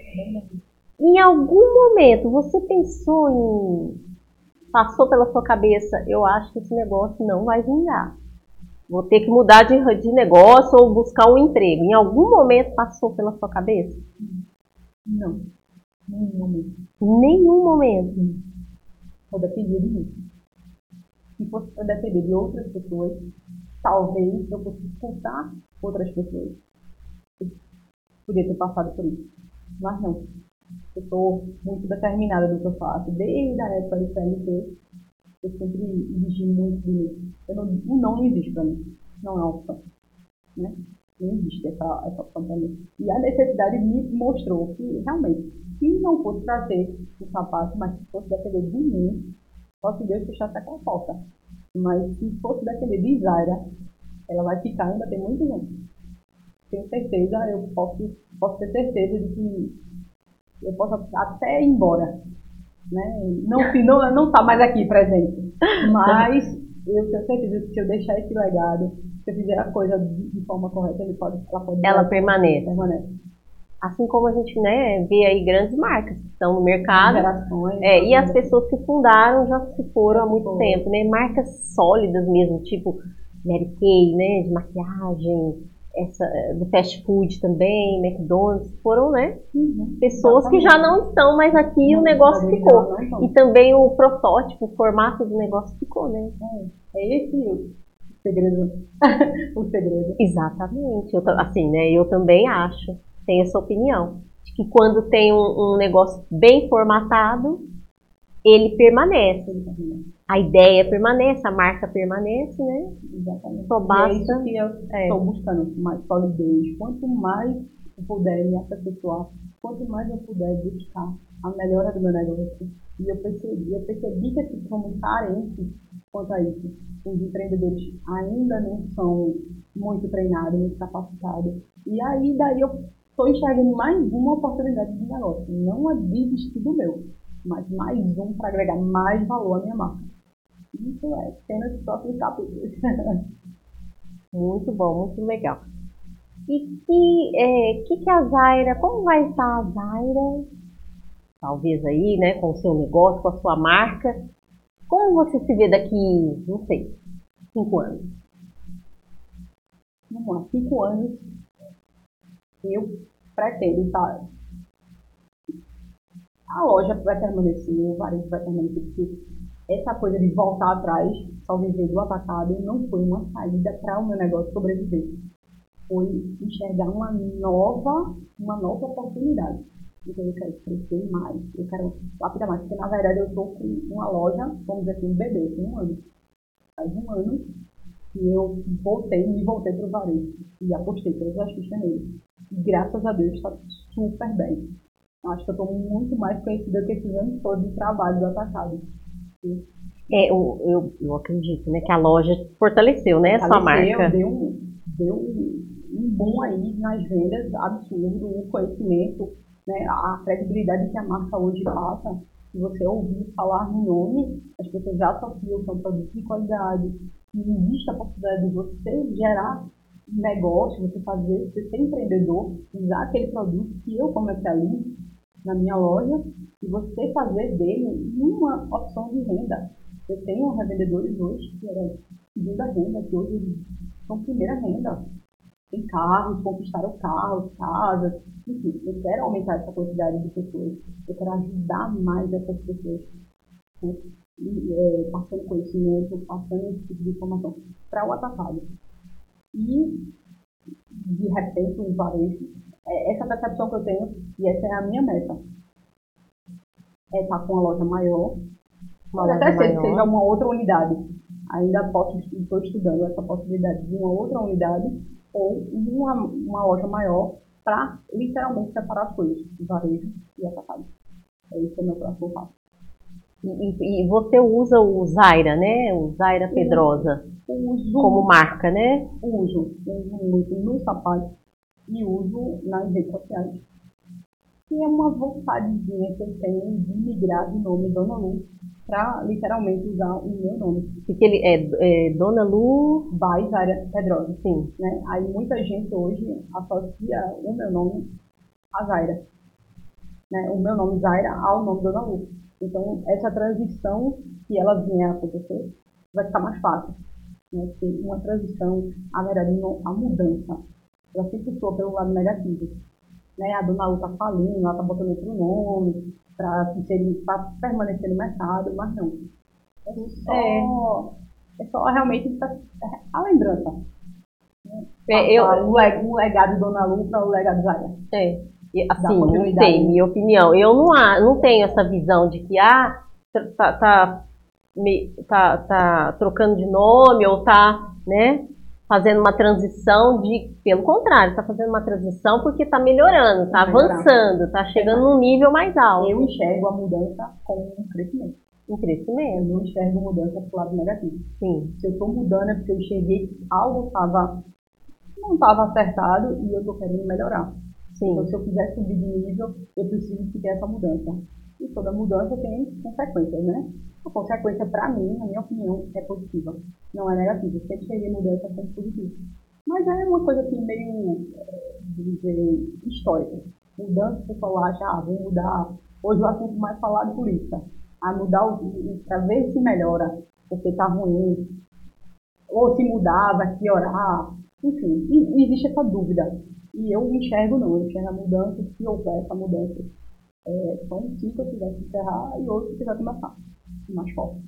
Em algum momento você pensou em passou pela sua cabeça, eu acho que esse negócio não vai vingar. Vou ter que mudar de, de negócio ou buscar um emprego. Em algum momento passou pela sua cabeça? Não. Nenhum momento. Nenhum momento. Vou depender de mim. Se fosse para depender de outras pessoas, talvez eu fosse escutar outras pessoas. podia ter passado por isso. Mas não. Eu estou muito determinada no que eu faço. Desde a época do CLT, eu sempre exigi muito de mim. Eu não, não existe para mim. Não é opção. Né? Não existe essa, essa opção para mim. E a necessidade me mostrou que, realmente, se não fosse trazer o sapato, mas se fosse depender de mim, só se Deus fechasse a porta. Mas se fosse depender de Zaira, ela vai ficar, ainda tem muito gente. Tenho certeza, eu posso, posso ter certeza de que eu posso até ir embora. Né? Não está não, não tá mais aqui presente. Mas eu tenho certeza que se eu deixar esse legado, se eu fizer a coisa de forma correta, ele pode, ela pode. Ela permanece. permanece. Assim como a gente né, vê aí grandes marcas que estão no mercado. Gerações. É, e as pessoas que fundaram já se foram há muito tempo, né? Marcas sólidas mesmo, tipo Mary Kay, né? De maquiagem, essa, do fast food também, McDonald's, foram, né? Uhum, pessoas que já não estão mais aqui e o negócio ficou. E também o protótipo, o formato do negócio ficou, né? É, é esse segredo. o segredo. Exatamente. Eu, assim, né? Eu também acho, tenho essa opinião. De que quando tem um, um negócio bem formatado, ele permanece. A ideia permanece, a marca permanece, né? Exatamente. Só basta. E é isso que eu é. estou buscando, mais solidez. Quanto mais eu puder me aperfeiçoar, quanto mais eu puder buscar a melhora do meu negócio. E eu percebi, eu percebi que assim, somos carentes quanto a isso. Os empreendedores ainda não são muito treinados, muito capacitados. E aí, daí eu estou enxergando mais uma oportunidade de negócio. Não é desistir do meu mas mais um para agregar mais valor à minha marca. Isso é apenas os próximos capítulos. muito bom, muito legal. E que, é, que, que a Zaira, como vai estar a Zaira? Talvez aí, né, com o seu negócio, com a sua marca. Como você se vê daqui, não sei, cinco anos? Vamos lá, cinco anos eu pretendo estar a loja vai permanecer, o varejo vai permanecer, porque essa coisa de voltar atrás, só viver do atacado, não foi uma saída para o meu negócio sobreviver. Foi enxergar uma nova, uma nova oportunidade. Então eu quero crescer mais, eu quero lapidar mais, porque na verdade eu estou com uma loja, vamos dizer assim, um bebê, tem um ano. Faz um ano que eu voltei, me voltei para o varejo e apostei todas as fichas nele. E graças a Deus está super bem. Acho que eu estou muito mais conhecida que esses anos todos de trabalho do atacado. É, eu, eu, eu acredito, né, que a loja fortaleceu, né, essa marca. Deu, deu um boom aí nas vendas absurdo, o conhecimento, né, a credibilidade que a marca hoje passa. Se você ouvir falar no nome, as pessoas já associam que é um produto de qualidade, que existe a possibilidade de você gerar negócio, você fazer, você ser empreendedor, usar aquele produto que eu comercializo na minha loja e você fazer dele uma opção de renda. Eu tenho revendedores hoje que era segunda renda, que hoje são primeira renda. Tem carros, conquistaram carros, casas, enfim, eu quero aumentar essa quantidade de pessoas, eu quero ajudar mais essas pessoas, né? e, é, passando conhecimento, passando esse tipo de informação para o atacado. E, de repente, um varejo, é essa percepção que eu tenho, e essa é a minha meta, é estar com uma loja maior, Pode até ser que seja uma outra unidade. Ainda posso, estou estudando essa possibilidade de uma outra unidade ou uma, uma loja maior para literalmente separar as coisas, varejo e atacado. Esse é o meu próximo passo. E, e, você usa o Zaira, né? O Zaira Pedrosa uso, como marca, né? Uso, uso muito no sapato e uso nas redes sociais. E é uma vontadezinha que eu tenho de migrar de nome Dona Lu para literalmente usar o meu nome. Porque ele é, é Dona Lu Zaira Pedrosa. Sim. Né? Aí muita gente hoje associa o meu nome a Zaira. Né? O meu nome Zaira ao nome Dona Lu. Então, essa transição que ela vinha a acontecer vai ficar mais fácil. Né? Porque uma transição, a verdade, a mudança, ela sempre soa pelo lado negativo. Né? A Dona Lu está falindo, ela está botando outro nome, para permanecer no mercado, mas não. É só, é. é só realmente a lembrança. É, eu, o legado de Dona Lu para o legado da Zaya. É. Assim, não sei, minha opinião. Eu não, não tenho essa visão de que, ah, tá, tá, tá, tá trocando de nome ou tá, né, fazendo uma transição de, pelo contrário, está fazendo uma transição porque está melhorando, está avançando, está chegando num nível mais alto. Eu enxergo a mudança como um crescimento. Um crescimento. Eu não enxergo mudança para o lado negativo. Sim. Se eu estou mudando é porque eu enxerguei que algo estava não estava acertado e eu estou querendo melhorar. Sim. Então, se eu quiser subir de nível, eu preciso ter essa mudança. E toda mudança tem consequências, né? A consequência, para mim, na minha opinião, é positiva. Não é negativa. Sempre teria mudança como positiva. Mas é uma coisa assim, meio, eh, dizer, histórica. Mudança, o pessoal acha, ah, vou mudar. Hoje o assunto mais falado é política. Ah, mudar o para ver se melhora, porque tá ruim. Ou se mudar, vai piorar. Enfim, existe essa dúvida. E eu enxergo não, eu enxergo a mudança, se houver essa mudança. É, só um que vai se encerrar e outro que vai começar mais forte.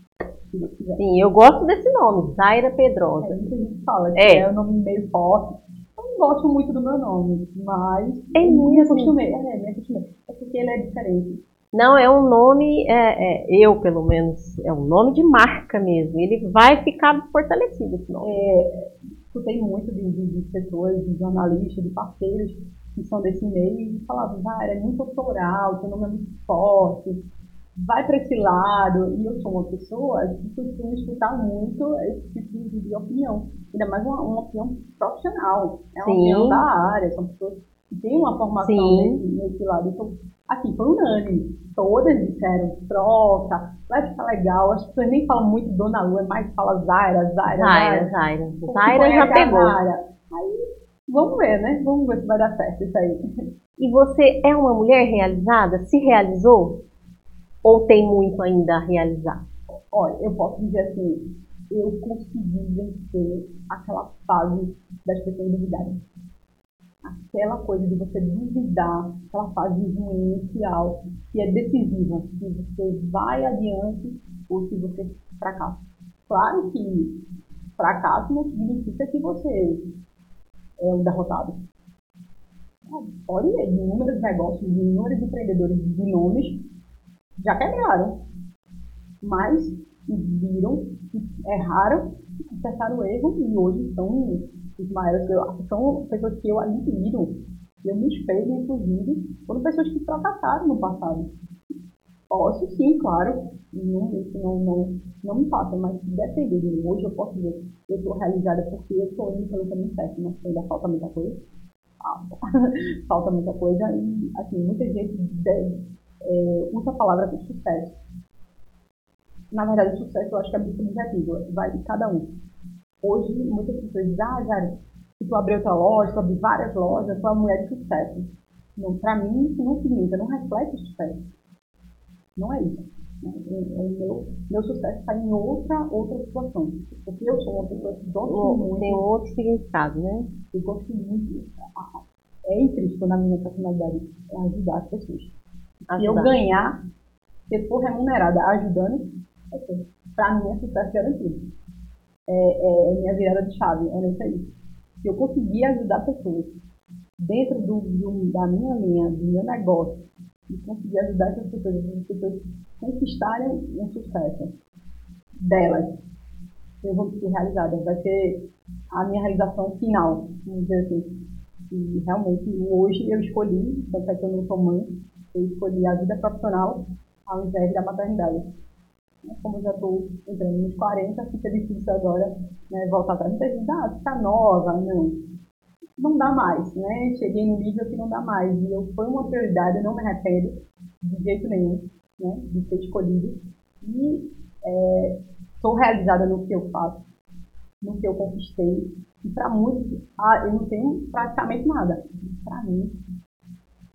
Sim, eu gosto desse nome, Zaira Pedrosa. É, muita gente fala que é. é um nome meio forte. Eu não gosto muito do meu nome, mas é me acostumei. É, me acostumei. É porque ele é diferente. Não, é um nome, é, é, eu pelo menos, é um nome de marca mesmo. Ele vai ficar fortalecido esse nome. É, escutei muito de, de, de pessoas, de jornalistas, de parceiros que são desse meio e falavam, ah, é muito autoral, seu nome é muito forte vai para esse lado, e eu sou uma pessoa que costumo escutar muito esse tipo de, opinião, ainda mais uma, uma, opinião profissional, é uma Sim. opinião da área, são pessoas que têm uma formação nesse, nesse, lado. Então, aqui, foi unânime, todas disseram, troca, vai ficar legal, as pessoas nem falam muito Dona Lu, é mais fala Zaira, Zaira, Zaira. Zaira, Zaira já pegou. Aí, vamos ver, né? Vamos ver se vai dar certo isso aí. E você é uma mulher realizada? Se realizou? Ou tem muito ainda a realizar? Olha, eu posso dizer assim, eu consegui vencer aquela fase das pessoas duvidarem. Aquela coisa de você duvidar, aquela fase inicial, que é decisiva, se você vai adiante ou se você fracassa. Claro que fracasso não significa que você é um derrotado. Pode ver, inúmeros negócios, inúmeros empreendedores de nomes já quebraram. Mas viram, erraram, acertaram o erro e hoje são os maiores, são pessoas que eu admiro. Eu me espelho, inclusive, foram pessoas que fracassaram no passado. Posso sim, claro, não, isso não, não, não me passa, mas depende de mim. Hoje eu posso dizer eu estou realizada porque eu estou indo pelo caminho certo, mas ainda falta muita coisa. Ah, falta muita coisa e, assim, muita gente deve, é, usa a palavra de sucesso. Na verdade, o sucesso eu acho que é muito subjetivo, vai de cada um. Hoje, muitas pessoas dizem, ah, Jari, se tu abriu tua loja, tu abriu várias lojas, tu é uma mulher de sucesso. Não, para mim, isso não significa, não reflete sucesso. Não é isso. O, meu, meu sucesso está em outra, outra situação. Porque eu sou uma pessoa que gosto muito. Tem outro significado, né? Eu gosto muito. É intrínseco na minha personalidade é ajudar as pessoas. Ajudar. Se eu ganhar, se for remunerada ajudando, para mim é sucesso garantido. É, é, é minha virada de chave, é isso aí. Se eu conseguir ajudar pessoas dentro do, do, da minha linha, do meu negócio, e conseguir ajudar essas pessoas, essas pessoas conquistarem um sucesso delas, eu vou ser realizada. Vai ser a minha realização final, vamos dizer assim. E realmente, hoje eu escolhi, tanto é que eu não sou mãe, eu escolhi a vida profissional ao invés da maternidade. Como já estou entrando nos 40, fica difícil agora né, voltar atrás. Muita gente, ah, está nova. Não, não dá mais, né? Cheguei no nível que não dá mais. E eu, foi uma prioridade, eu não me arrependo de jeito nenhum né, de ter escolhido. E é, realizada no que eu faço, no que eu conquistei. E para muitos, ah, eu não tenho praticamente nada. Para mim,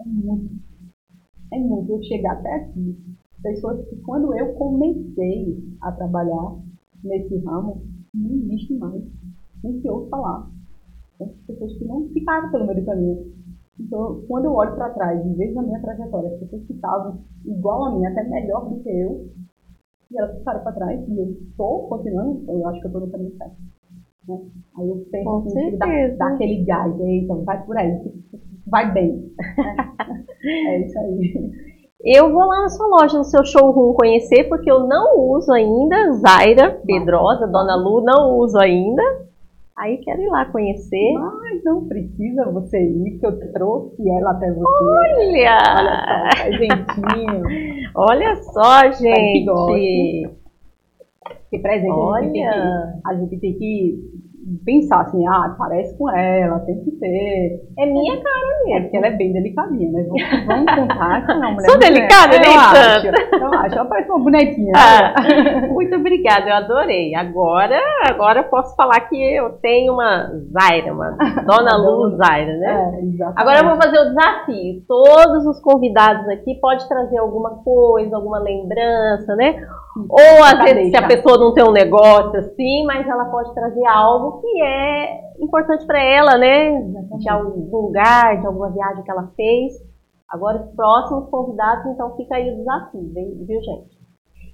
é muito. É muito eu chegar até aqui. Pessoas que, quando eu comecei a trabalhar nesse ramo, não existe mais. Nem se ouve falar pessoas que não ficaram pelo meio do caminho. Então, quando eu olho para trás e vejo a minha trajetória, as pessoas que estavam igual a mim, até melhor do que eu, e elas ficaram para trás, e eu estou continuando, eu acho que eu estou no caminho certo. Né? Aí eu penso assim, dá, dá, aquele gás, então vai por aí, vai bem. é isso aí. Eu vou lá na sua loja, no seu showroom conhecer, porque eu não uso ainda Zaira Pedrosa, Dona Lu, não uso ainda. Aí quero ir lá conhecer. Mas não precisa você ir, que eu trouxe ela até você. Olha! Olha só, presentinho. Olha só, gente. Que presente Olha. A, gente tem que, a gente tem que pensar assim, ah, parece com ela, tem que ter. É minha cara mesmo. É porque ela é bem delicadinha, né? Vamos, vamos contar que não, mulher. Sou delicada, nem eu. Acho, eu acho, ela parece uma bonequinha. Ah, muito obrigada, eu adorei. Agora, agora eu posso falar que eu tenho uma Zaira, uma Dona Lu Zaira, né? É, exatamente. Agora eu vou fazer o desafio. Todos os convidados aqui podem trazer alguma coisa, alguma lembrança, né? Ou às vezes se a pessoa não tem um negócio assim, mas ela pode trazer algo que é importante para ela, né? De algum lugar, de alguma viagem que ela fez. Agora os próximos convidados, então fica aí o desafio, viu gente?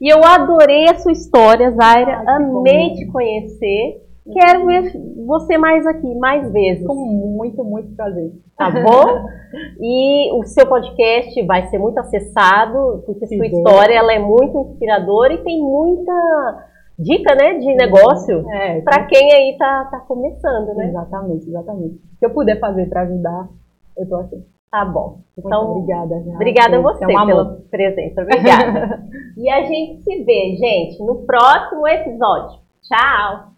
E eu adorei a sua história, Zaira. Ai, Amei te conhecer. Quero ver você mais aqui, mais vezes. Com muito, muito prazer. Tá bom? e o seu podcast vai ser muito acessado, porque sua história ela é muito inspiradora e tem muita dica, né, de negócio é, para quem aí tá, tá começando, né? Exatamente, exatamente. Se eu puder fazer para ajudar, eu tô aqui. Tá bom. Então, muito obrigada. Já. Obrigada a você é pela presença. Obrigada. e a gente se vê, gente, no próximo episódio. Tchau!